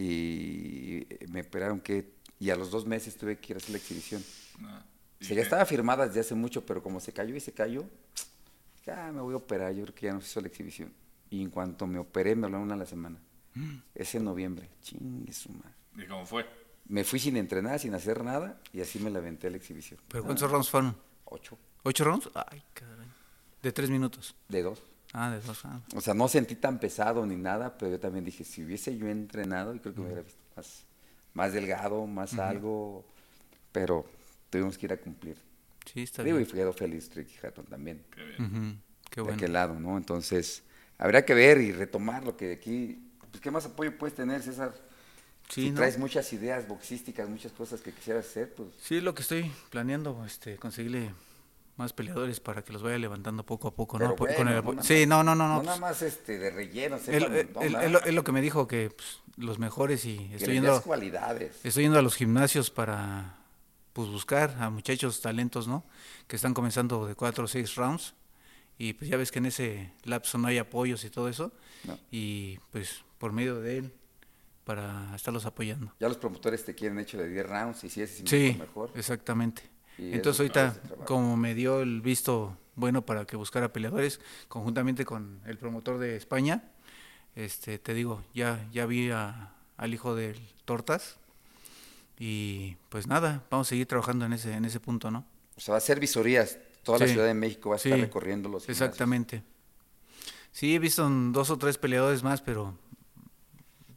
y me operaron que. Y a los dos meses tuve que ir a hacer la exhibición. Ah, O ¿y sea, ya estaba firmada desde hace mucho, pero como se cayó y se cayó, ya me voy a operar. Yo creo que ya no se hizo la exhibición. Y en cuanto me operé, me hablaron a la semana. Es en noviembre. Chingue su madre. ¿Y cómo fue? Me fui sin entrenar, sin hacer nada, y así me la aventé a la exhibición. ¿Pero Ah, cuántos rounds fueron? Ocho. ¿Ocho rounds? Ay, caray. De tres minutos. De dos. Ah, de dos. Ah. O sea, no sentí tan pesado ni nada, pero yo también dije, si hubiese yo entrenado, yo creo que me hubiera visto más, más delgado, más algo, pero tuvimos que ir a cumplir. Sí, está Digo, y bien. quedó feliz Ricky Hatton también, Qué bien. Ujú, Qué de bueno. aquel lado, ¿no? Entonces, habría que ver y retomar lo que de aquí, pues, ¿qué más apoyo puedes tener, César? Sí, si ¿no? traes muchas ideas boxísticas, muchas cosas que quisieras hacer, pues Sí, lo que estoy planeando, este, conseguirle más peleadores para que los vaya levantando poco a poco, ¿no? Bueno, con el no sí, no, no, no, no. no nada pues, más este de relleno, es lo que me dijo que pues, los mejores y estoy yendo, des cualidades. estoy yendo a los gimnasios para pues buscar a muchachos talentos, ¿no? Que están comenzando de cuatro o seis rounds y pues ya ves que en ese lapso no hay apoyos y todo eso No. y pues por medio de él para estarlos apoyando. Ya los promotores te quieren hecho de 10 rounds y si es Sí, mejor. exactamente. Y Entonces ahorita, es el trabajo. como me dio el visto bueno para que buscara peleadores, conjuntamente con el promotor de España, este, te digo, ya, ya vi a- al hijo del Tortas y pues nada, vamos a seguir trabajando en ese, en ese punto, ¿no? O sea, va a ser visorías. Toda la. Ciudad de México va a estar Sí, recorriendo los gimnasios. Exactamente. Sí, he visto dos o tres peleadores más, pero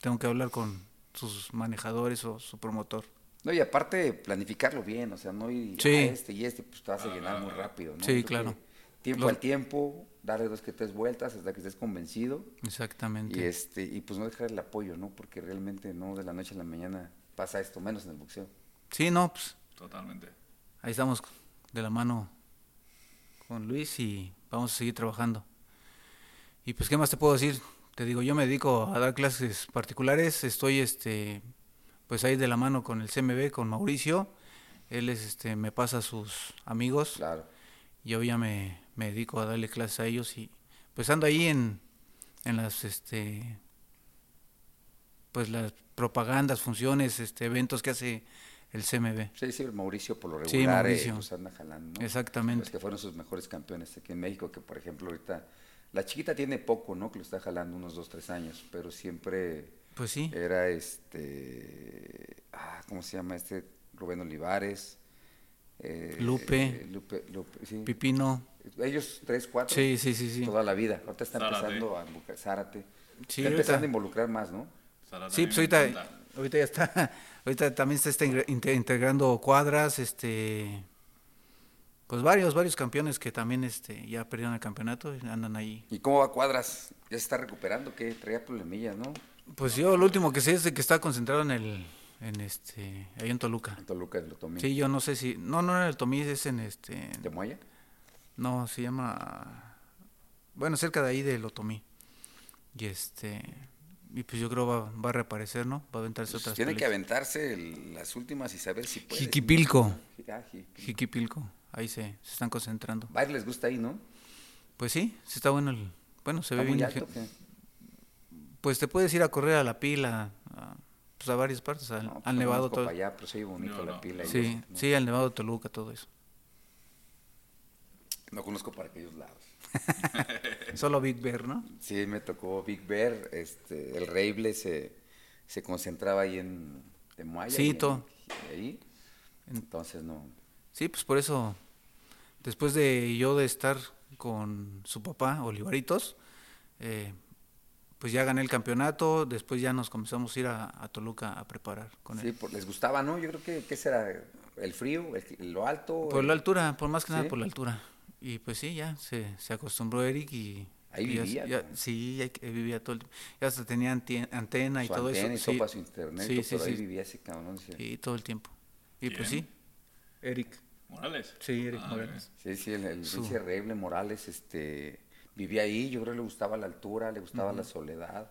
tengo que hablar con sus manejadores o su promotor. No, y aparte planificarlo bien, o sea, no ir Sí. a este y este, pues te vas a llenar muy rápido, ¿no? Sí, creo claro. Tiempo Lo- al tiempo, darle dos que tres vueltas hasta que estés convencido Exactamente. y este y pues no dejar el apoyo, ¿no? Porque realmente no de la noche a la mañana pasa esto, menos en el boxeo. Sí, no, pues Totalmente. ahí estamos de la mano con Luis y vamos a seguir trabajando. Y pues, ¿qué más te puedo decir? Te digo, yo me dedico a dar clases particulares, estoy este pues ahí de la mano con el CMB, con Mauricio, él es este me pasa a sus amigos, Claro. yo ya me, me dedico a darle clases a ellos y pues ando ahí en, en las este pues las propagandas, funciones, este eventos que hace el CMB. Sí, Mauricio por lo Sí, regular eh, Mauricio. pues anda jalando, ¿no? Exactamente. Los que fueron sus mejores campeones aquí en México, que por ejemplo ahorita, la chiquita tiene poco, ¿no? Que lo está jalando unos dos, tres años, pero siempre Pues sí. era este, ah, ¿cómo se llama este? Rubén Olivares. eh, Lupe. Lupe, Lupe, sí. Pipino. Ellos tres, cuatro. Sí, sí, sí, sí. Toda la vida. Ahorita está Zárate. empezando a involucrar, Zárate. Sí, está empezando ahorita- a involucrar más, ¿no? Sara Sí, pues ahorita, ahorita ya está, ahorita también se está integrando cuadras, este, pues varios, varios campeones que también este, ya perdieron el campeonato y andan ahí. ¿Y cómo va Cuadras? ¿Ya se está recuperando? ¿Qué? Traía problemillas, ¿no? Pues yo lo último que sé es de que está concentrado en el, en este, ahí en Toluca. En Toluca de Lotomí. Sí, yo no sé si, no, no en el Tomí, es en este, ¿De Moya? no, se llama, bueno, cerca de ahí del Otomí. Y este, y pues yo creo va, va a reaparecer, ¿no? Va a aventarse Pues otras tiene que aventarse el- las últimas y saber si puede. Jiquipilco. Ah, Ji- Jiquipilco, ahí se, se están concentrando. Varios les gusta ahí, ¿no? Pues sí, sí está bueno el, bueno, se Está ve muy bien. alto. Pues te puedes ir a correr a la pila, a, pues a varias partes, al, No, pues al no Nevado todo. para allá, pero soy bonito No, la no. pila. Sí, sí, al Nevado Toluca, todo eso. No conozco para aquellos lados. Solo Big Bear, ¿no? Sí, me tocó Big Bear, este, el Reible se, se concentraba ahí en de Moya. Sí, todo. Ahí. Entonces no. Sí, pues por eso, después de yo de estar con su papá, Olivaritos, eh, pues ya gané el campeonato, después ya nos comenzamos a ir a, a Toluca a preparar con Sí, él. por- les gustaba, ¿no? Yo creo que, ¿qué será? el frío, el- lo alto. Por el- la altura, por más que nada ¿Sí? por la altura. Y pues sí, ya se, se acostumbró Eric y... Ahí y ya- vivía, ya- ¿no? sí, ahí vivía todo el tiempo. Ya hasta tenía antena y su todo antena eso. y sí. todo para su internet, Sí, todo, sí, pero ahí sí. vivía ese cabrón. sí. Sí, todo el tiempo. Y pues ¿Quién? sí, Eric. ¿Morales? Sí, Eric Ah, Morales. Sí, sí, el, el Su- Morales, este, vivía ahí, yo creo que le gustaba la altura, le gustaba la soledad.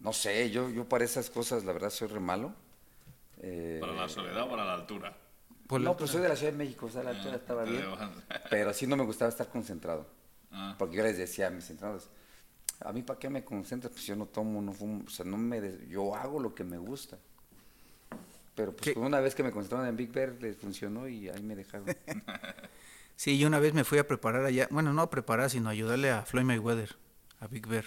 No sé, yo, yo para esas cosas, la verdad, soy re malo. Eh, ¿Para la soledad o para la altura? No, pues altura. soy de la Ciudad de México, o sea, la altura Ah, estaba te bien. Pero sí no me gustaba estar concentrado. Ah, Porque yo les decía a mis entrenadores, a mí para qué me concentras, pues yo no tomo, no fumo, o sea, no me des- yo hago lo que me gusta. Pero pues una vez que me concentraron en Big Bear les funcionó y ahí me dejaron. Sí, yo una vez me fui a preparar allá, bueno, no a preparar, sino a ayudarle a Floyd Mayweather, a Big Bear.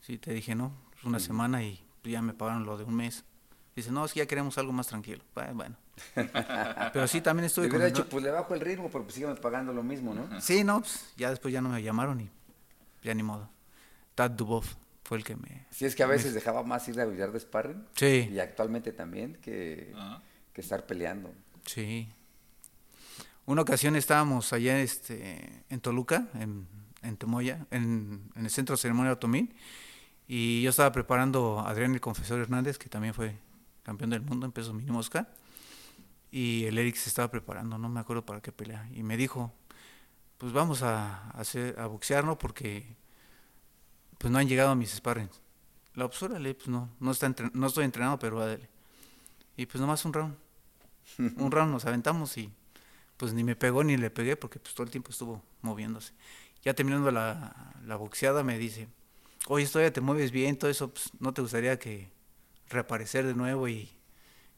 Sí, te dije, no, es una semana y ya me pagaron lo de un mes. Dice, no, es que ya queremos algo más tranquilo. Bueno, bueno. Pero sí, también Le estuve con... hubiera dicho, pues le bajo el ritmo, pero pues síganme pagando lo mismo, ¿no? Sí, no, pues ya después ya no me llamaron y ya ni modo. Tad Dubov fue el que me... Si es que a veces dejaba más ir a billar de sparring. Sí. Y actualmente también que, ah. que estar peleando. Sí. Una ocasión estábamos allá este, en Toluca, en, en Temoya, en, en el Centro de Ceremonia Otomín, y yo estaba preparando a Adrián el Confesor Hernández, que también fue campeón del mundo en peso mini mosca, y el Eric se estaba preparando, no me acuerdo para qué pelea, y me dijo, pues vamos a, hacer, a boxear, ¿no? Porque pues no han llegado a mis sparrings. La pues órale, pues no, no, está entre- no estoy entrenado, pero dale. Y pues nomás un round. un round nos aventamos y pues ni me pegó ni le pegué porque pues todo el tiempo estuvo moviéndose. Ya terminando la, la boxeada me dice, oye, todavía te mueves bien, todo eso, pues no te gustaría que reaparecer de nuevo y,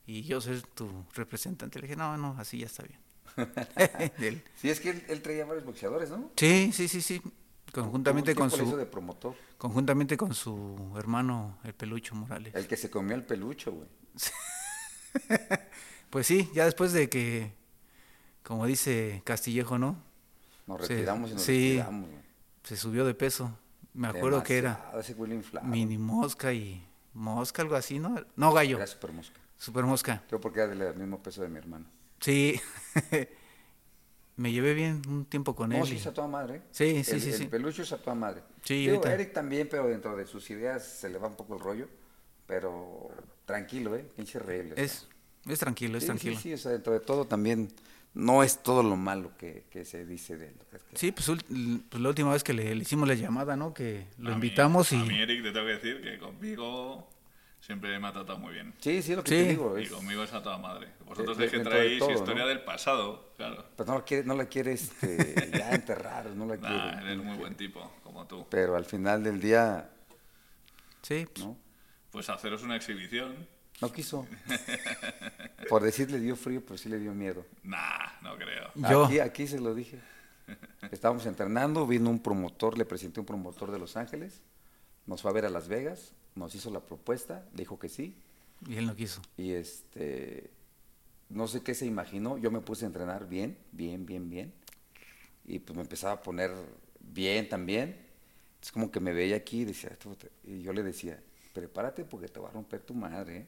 y yo ser tu representante. Le dije, no, no, así ya está bien. Sí, es que él, él traía varios boxeadores, ¿no? sí, sí, sí, sí. Conjuntamente con su de promotor. conjuntamente con su hermano el pelucho Morales. El que se comió el pelucho, güey. Pues sí, ya después de que, como dice Castillejo, ¿no? Nos retiramos y nos sí. retiramos. Se subió de peso. Me acuerdo que era Ese mini mosca y mosca, algo así, ¿no? No, gallo, Era super mosca. super mosca. Creo porque era del mismo peso de mi hermano. Sí, me llevé bien un tiempo con No, él. sí, es a toda madre. Sí, sí, el, sí, El sí. pelucho es a toda madre. Sí, Digo. Eric también, pero dentro de sus ideas se le va un poco el rollo. Pero tranquilo, ¿eh? Pinche reíble. Es, es tranquilo, es sí, tranquilo. Sí, sí, o sea, dentro de todo también no es todo lo malo que, que se dice de él. Sí, pues, pues la última vez que le, le hicimos la llamada, ¿no? Que lo A mí- invitamos A mí, y... Eric, te tengo que decir que conmigo siempre me ha tratado muy bien. Sí, sí, lo que Sí. te digo. Y Es, conmigo es a toda madre. Vosotros de- es que dentro de traéis todo, historia ¿no? del pasado, claro. pues no la quiere, no la quiere este, ya enterrar, no la quiere. Nah, eres no muy quiere. buen tipo, como tú. Pero al final del día, Sí, ¿no? Pues haceros una exhibición. No quiso. Por decir le dio frío, pero sí le dio miedo. Nah, no creo. Yo. Aquí, aquí se lo dije. Estábamos entrenando, vino un promotor, le presenté un promotor de Los Ángeles, nos fue a ver a Las Vegas, nos hizo la propuesta, dijo que sí, y él no quiso. y este, no sé qué se imaginó, yo me puse a entrenar bien, bien, bien, bien, y pues me empezaba a poner bien también, es como que me veía aquí y decía, y yo le decía, prepárate porque te va a romper tu madre, ¿eh?".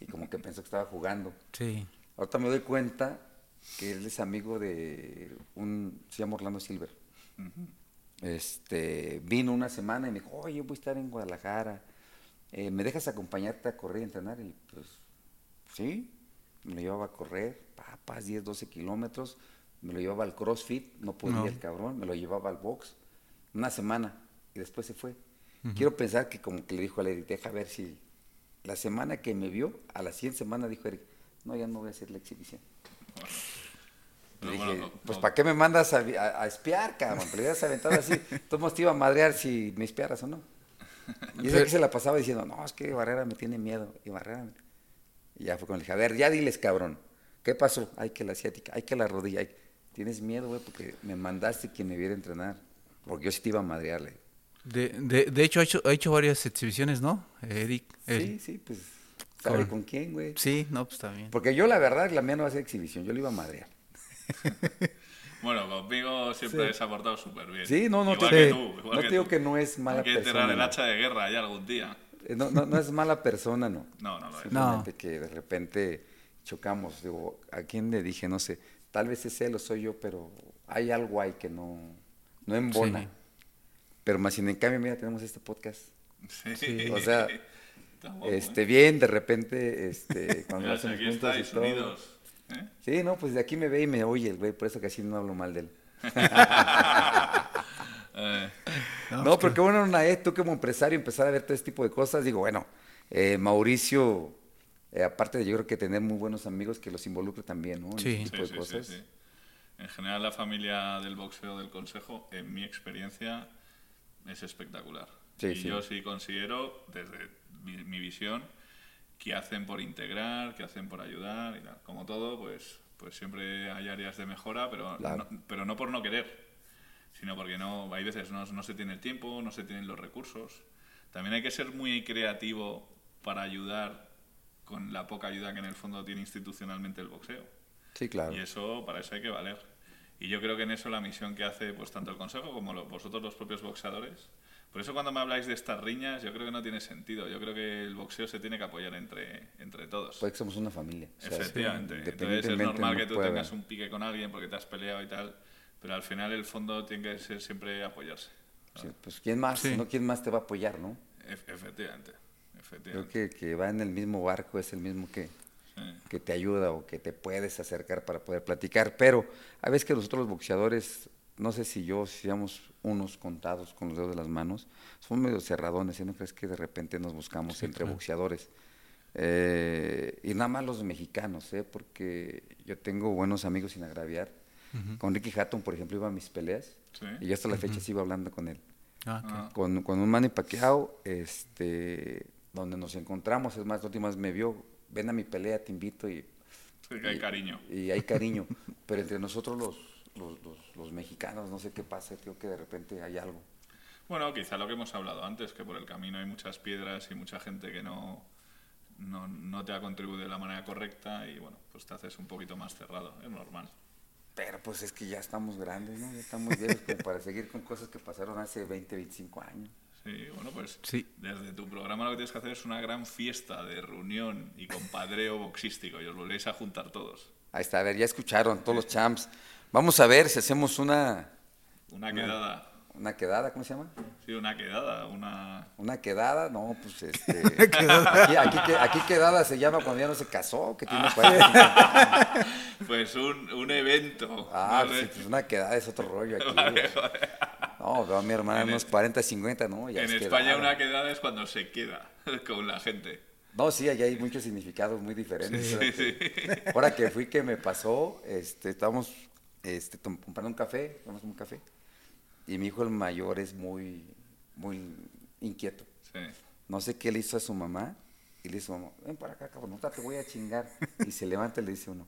Y como que pensó que estaba jugando. Sí, Ahorita me doy cuenta que él es amigo de un, se llama Orlando Silver. Este, vino una semana y me dijo, oye, voy a estar en Guadalajara, eh, ¿me dejas acompañarte a correr y entrenar? Y pues, sí, me lo llevaba a correr, papas, 10, 12 kilómetros, me lo llevaba al CrossFit, no podía No. el cabrón, me lo llevaba al box, una semana, y después se fue. Quiero pensar que como que le dijo a Eric, deja ver si la semana que me vio, a las 100 semanas dijo Eric, no, ya no voy a hacer la exhibición. Le dije, bueno, no- pues no- ¿para qué me mandas a, a- a espiar, cabrón? Pero hubieras aventado así, tú te iba a madrear si me espiaras o no. Y ese que se la pasaba diciendo, no, es que Barrera me tiene miedo. Y Barrera me- Y ya fue cuando le dije, a ver, ya diles, cabrón. ¿Qué pasó? Ay, que la asiática, ay, que la rodilla. ay, Tienes miedo, güey, porque me mandaste que me viera entrenar. Porque yo sí te iba a madrearle. De, de, de hecho, ha hecho, ha hecho varias exhibiciones, ¿no? Eric. Sí, él. sí, pues, ¿sabe Con- con quién, güey? Sí, no, pues también. Porque yo, la verdad, la mía no va a ser exhibición, yo le iba a madrear. Bueno, conmigo siempre se ha portado súper bien. Sí, no, no igual te, que sí. tú. Igual no que te digo tú. que no es mala Hay que tirar persona. el no. hacha de guerra ya algún día. Eh, No, no, no es mala persona, no. No, no lo es. No. Simplemente que de repente chocamos. Digo, ¿a quién le dije? No sé. Tal vez es él o soy yo, pero hay algo ahí que no, no embona. Sí. Pero más sin en cambio, mira, tenemos este podcast. Sí. O sea, Está guapo, este, ¿eh? bien, de repente, este, cuando hacen aquí juntos y estáis todo. unidos. ¿eh? Sí, no, pues de aquí me ve y me oye el güey, por eso casi no hablo mal de él. Eh, No, pero qué bueno, Naé, tú como empresario empezar a ver todo este tipo de cosas. Digo, bueno, eh, Mauricio, eh, aparte de yo creo que tener muy buenos amigos que los involucre también, ¿no? En Sí. este tipo sí, de sí, sí, cosas. sí. En general, la familia del boxeo del Consejo, en mi experiencia, es espectacular. Sí, y sí. yo sí considero, desde mi, mi visión, que hacen por integrar, que hacen por ayudar y tal. Como todo, pues, pues siempre hay áreas de mejora, pero, Claro. no, pero no por no querer, sino porque no hay veces no, no se tiene el tiempo, no se tienen los recursos. También hay que ser muy creativo para ayudar con la poca ayuda que en el fondo tiene institucionalmente el boxeo. Sí, claro. Y eso, para eso hay que valer. Y yo creo que en eso la misión que hace pues tanto el Consejo como lo- vosotros los propios boxeadores. Por eso cuando me habláis de estas riñas, yo creo que no tiene sentido. Yo creo que el boxeo se tiene que apoyar entre, entre todos. Pues que somos una familia. o sea, Efectivamente. Entonces es normal no que tú puede tengas un pique con alguien porque te has peleado y tal, pero al final el fondo tiene que ser siempre apoyarse. Sí, pues quién más, Sí. no quién más te va a apoyar, ¿no? Ef- efectivamente. Creo Efectivamente. que, que va en el mismo barco, es el mismo que. Que te ayuda o que te puedes acercar para poder platicar. Pero a veces que nosotros los boxeadores, no sé si yo, si seamos unos contados con los dedos de las manos, son medio cerradones, ¿y no crees que de repente nos buscamos Sí, entre claro. boxeadores? Eh, y nada más los mexicanos, ¿eh? porque yo tengo buenos amigos sin agraviar. Con Ricky Hatton, por ejemplo, iba a mis peleas Sí. y yo hasta la fecha sigo hablando con él Ah, ok. Ah. con, con un Manny Pacquiao, este, donde nos encontramos, es más, la última vez me vio, ven a mi pelea, te invito y, hay cariño. y hay cariño, pero entre nosotros los, los, los- los mexicanos, no sé qué pasa, creo que de repente hay algo. Bueno, quizá lo que hemos hablado antes, que por el camino hay muchas piedras y mucha gente que no, no, no te ha contribuido de la manera correcta y bueno, pues te haces un poquito más cerrado, es normal. Pero pues es que ya estamos grandes, ¿no? Ya estamos viejos como para seguir con cosas que pasaron hace 20, 25 años. Sí, bueno, pues Sí. desde tu programa lo que tienes que hacer es una gran fiesta de reunión y compadreo boxístico y os volvéis a juntar todos. Ahí está, a ver, ya escucharon todos los champs. Vamos a ver si hacemos una, Una quedada, una quedada, ¿cómo se llama? sí, una quedada, una... Una quedada, no, pues este. aquí, aquí, aquí quedada se llama cuando ya no se casó, que tiene 40. Pues un, un evento. Ah, no sí, pues una quedada es otro rollo aquí. Vale, vale. No, veo a mi hermana En unos el- 40, 50, no, ya En es España quedada. una quedada es cuando se queda con la gente. No, sí, allá hay muchos significados muy diferentes. Sí, Ahora sí. que- Ahora que fui que me pasó, este, estábamos este, comprando un café, vamos un café, y mi hijo el mayor es muy, muy inquieto. Sí. No sé qué le hizo a su mamá, y le dice, mamá, ven para acá, cabrón, no te voy a chingar. Y se levanta y le dice uno,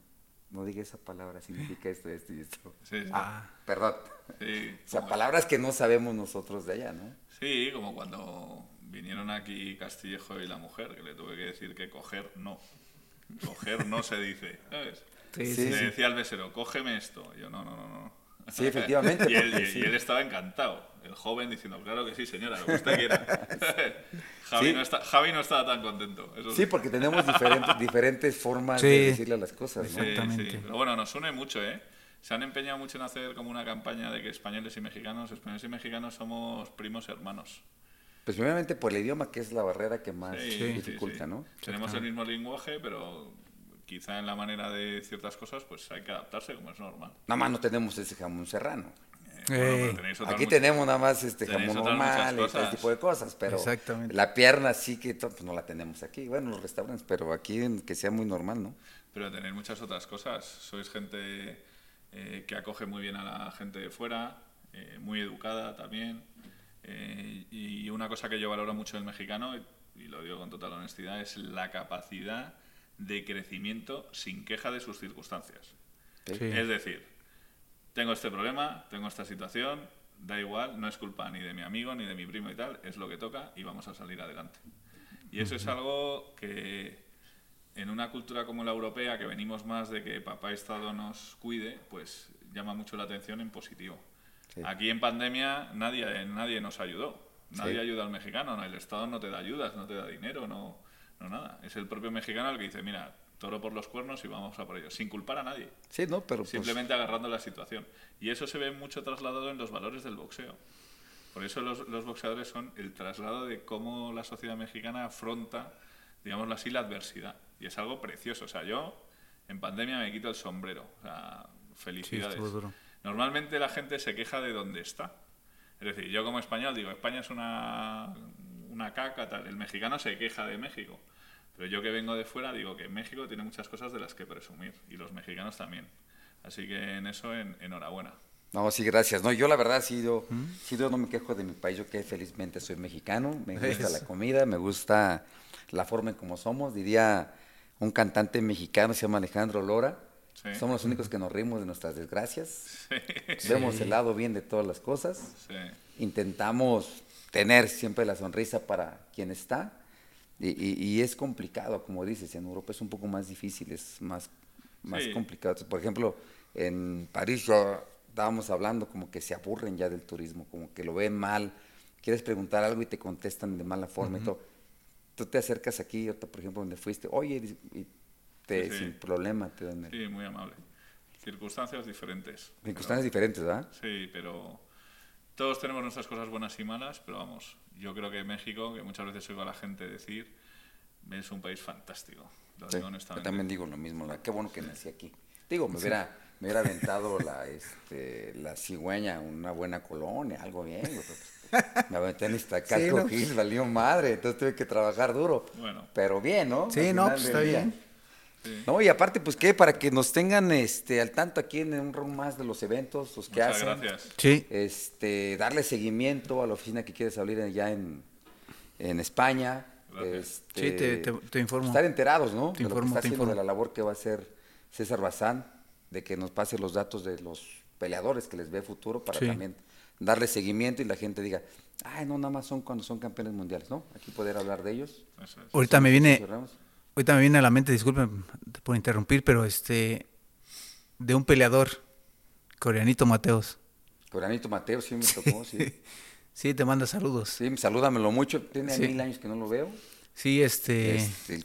no diga esa palabra, significa esto, esto y esto. Sí, sí. Ah, perdón. Sí, O sea, como- palabras que no sabemos nosotros de allá, ¿no? Sí, como cuando vinieron aquí Castillejo y la mujer, que le tuve que decir que coger no. Coger no se dice, ¿sabes? Sí, Sí, Le sí. decía al mesero, cógeme esto. Y yo, no, no, no, no. Sí, efectivamente, y, él, porque y- sí. y él estaba encantado, el joven, diciendo, claro que sí, señora, lo que usted quiera. Javi, Sí. no está- Javi no estaba tan contento. eso Sí, porque tenemos diferentes, diferentes formas Sí. de decirle las cosas, ¿no? Exactamente. sí. Pero bueno, nos une mucho, ¿eh? Se han empeñado mucho en hacer como una campaña de que españoles y mexicanos, españoles y mexicanos somos primos hermanos. Pues primeramente por el idioma, que es la barrera que más Sí, sí, dificulta, sí. ¿no? Tenemos el mismo lenguaje, pero quizá en la manera de ciertas cosas pues hay que adaptarse como es normal. Nada más no tenemos ese jamón serrano. Eh, bueno, Aquí muchas- tenemos nada más este jamón normal y todo cosas. ese tipo de cosas, pero la pierna sí que pues, no la tenemos aquí. Bueno, en los restaurantes, pero aquí en que sea muy normal, ¿no? Pero tenéis muchas otras cosas. Sois gente eh, que acoge muy bien a la gente de fuera, eh, muy educada también. Eh, y una cosa que yo valoro mucho del mexicano, y, y lo digo con total honestidad, es la capacidad de crecimiento sin queja de sus circunstancias. Sí. Es decir, tengo este problema, tengo esta situación, da igual, no es culpa ni de mi amigo ni de mi primo y tal, es lo que toca y vamos a salir adelante. Y eso es algo que en una cultura como la europea, que venimos más de que papá Estado nos cuide, pues llama mucho la atención en positivo. Sí. Aquí en pandemia nadie, nadie nos ayudó, nadie Sí. ayuda al mexicano, no, el Estado no te da ayudas, no te da dinero, no, no nada. Es el propio mexicano el que dice, mira, toro por los cuernos y vamos a por ello, sin culpar a nadie. Sí, ¿no? Pero pues, simplemente agarrando la situación. Y eso se ve mucho trasladado en los valores del boxeo. Por eso los, los boxeadores son el traslado de cómo la sociedad mexicana afronta, digámoslo así, la adversidad. Y es algo precioso. O sea, yo en pandemia me quito el sombrero. O sea, felicidades. Normalmente la gente se queja de dónde está. Es decir, yo como español digo, España es una, una caca, tal. El mexicano se queja de México. Pero yo que vengo de fuera digo que México tiene muchas cosas de las que presumir. Y los mexicanos también. Así que en eso, en, enhorabuena. No, sí, gracias. No, yo la verdad sí yo, sí yo no me quejo de mi país, yo que felizmente soy mexicano, me gusta la comida, me gusta la forma en cómo somos, diría un cantante mexicano, se llama Alejandro Lora, somos los únicos que nos rimos de nuestras desgracias, vemos el lado bien de todas las cosas, intentamos tener siempre la sonrisa para quien está, y, y, es complicado, como dices, en Europa es un poco más difícil, es más, más complicado. Por ejemplo, en París yo estábamos hablando como que se aburren ya del turismo, como que lo ven mal, quieres preguntar algo y te contestan de mala forma y todo. Tú te acercas aquí, por ejemplo, donde fuiste, oye, y te, sin problema te dan Sí, muy amable. Circunstancias diferentes. Circunstancias diferentes, ¿verdad? Sí, pero todos tenemos nuestras cosas buenas y malas, pero vamos, yo creo que México, que muchas veces oigo a la gente decir, es un país fantástico. yo también digo lo mismo, qué bueno que nací aquí. Digo, me hubiera me hubiera aventado la, este, la cigüeña, una buena colonia, algo bien. Pues, me aventé en Iztacalco sí, no. valió madre, entonces tuve que trabajar duro. Bueno. Pero bien, ¿no? Sí, no, pues está bien. No, y aparte, pues qué, para que nos tengan este al tanto aquí en un round más de los eventos, los que Muchas hacen. Gracias. Sí. Este, darle seguimiento a la oficina que quieres abrir allá en, en España. Este, sí, te, te, informo. Estar enterados, ¿no? Te de informo, lo que está haciendo, de la labor que va a hacer César Bazán de que nos pase los datos de los peleadores que les ve futuro para también darle seguimiento y la gente diga, ay, no, nada más son cuando son campeones mundiales, ¿no? Aquí poder hablar de ellos. Ahorita me viene, ahorita me viene a la mente, disculpen por interrumpir, pero este, de un peleador, Coreanito Mateos. Coreanito Mateos, sí me tocó, sí. sí, te manda saludos. Sí, salúdamelo mucho, tiene mil años que no lo veo. Sí, este,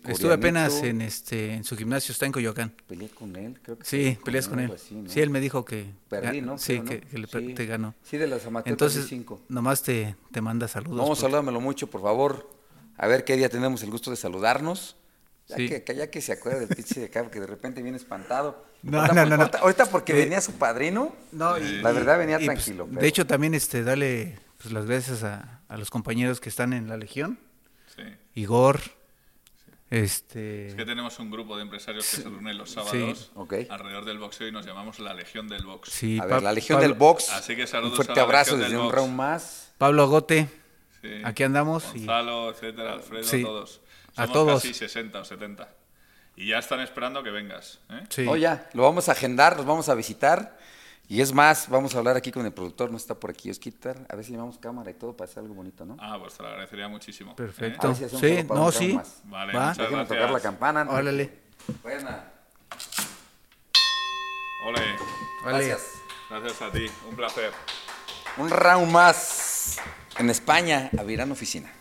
estuve apenas en este en su gimnasio, está en Coyoacán. Peleé con él, creo que Sí, peleas con él. Sí, él me dijo que perdí, ¿no? Sí, que, le, te ganó. Sí, de las amateurs Entonces, cinco. nomás te, te manda saludos. Vamos, salúdamelo mucho, por favor. A ver qué día tenemos el gusto de saludarnos. Ya, que, ya que se acuerda del pinche de acá, porque de repente viene espantado. No, no, no, ahorita, porque venía su padrino, no, y, la verdad venía pues, tranquilo. De hecho, también este, dale pues, las gracias a, a los compañeros que están en la Legión. Sí. Igor, este... Es que tenemos un grupo de empresarios que se reúnen los sábados alrededor del boxeo y nos llamamos la Legión del Box. Sí, a ver, la Legión del Box. Así que saludos un fuerte abrazo desde un round más. Pablo Agote, aquí andamos. Gonzalo, etcétera, Alfredo, todos. Somos a todos. casi 60 o 70. Y ya están esperando que vengas. ¿eh? Sí. Oh, ya, lo vamos a agendar, los vamos a visitar. Y es más, vamos a hablar aquí con el productor, no está por aquí, Osquitar, a ver si llevamos cámara y todo para hacer algo bonito, ¿no? Ah, pues te lo agradecería muchísimo. Perfecto. ¿eh? Sí, no, sí. Vale, Va. muchas gracias. tocar la campana. Órale. Buena. Ole. Gracias. Gracias a ti, un placer. Un round más en España, abrirán oficina.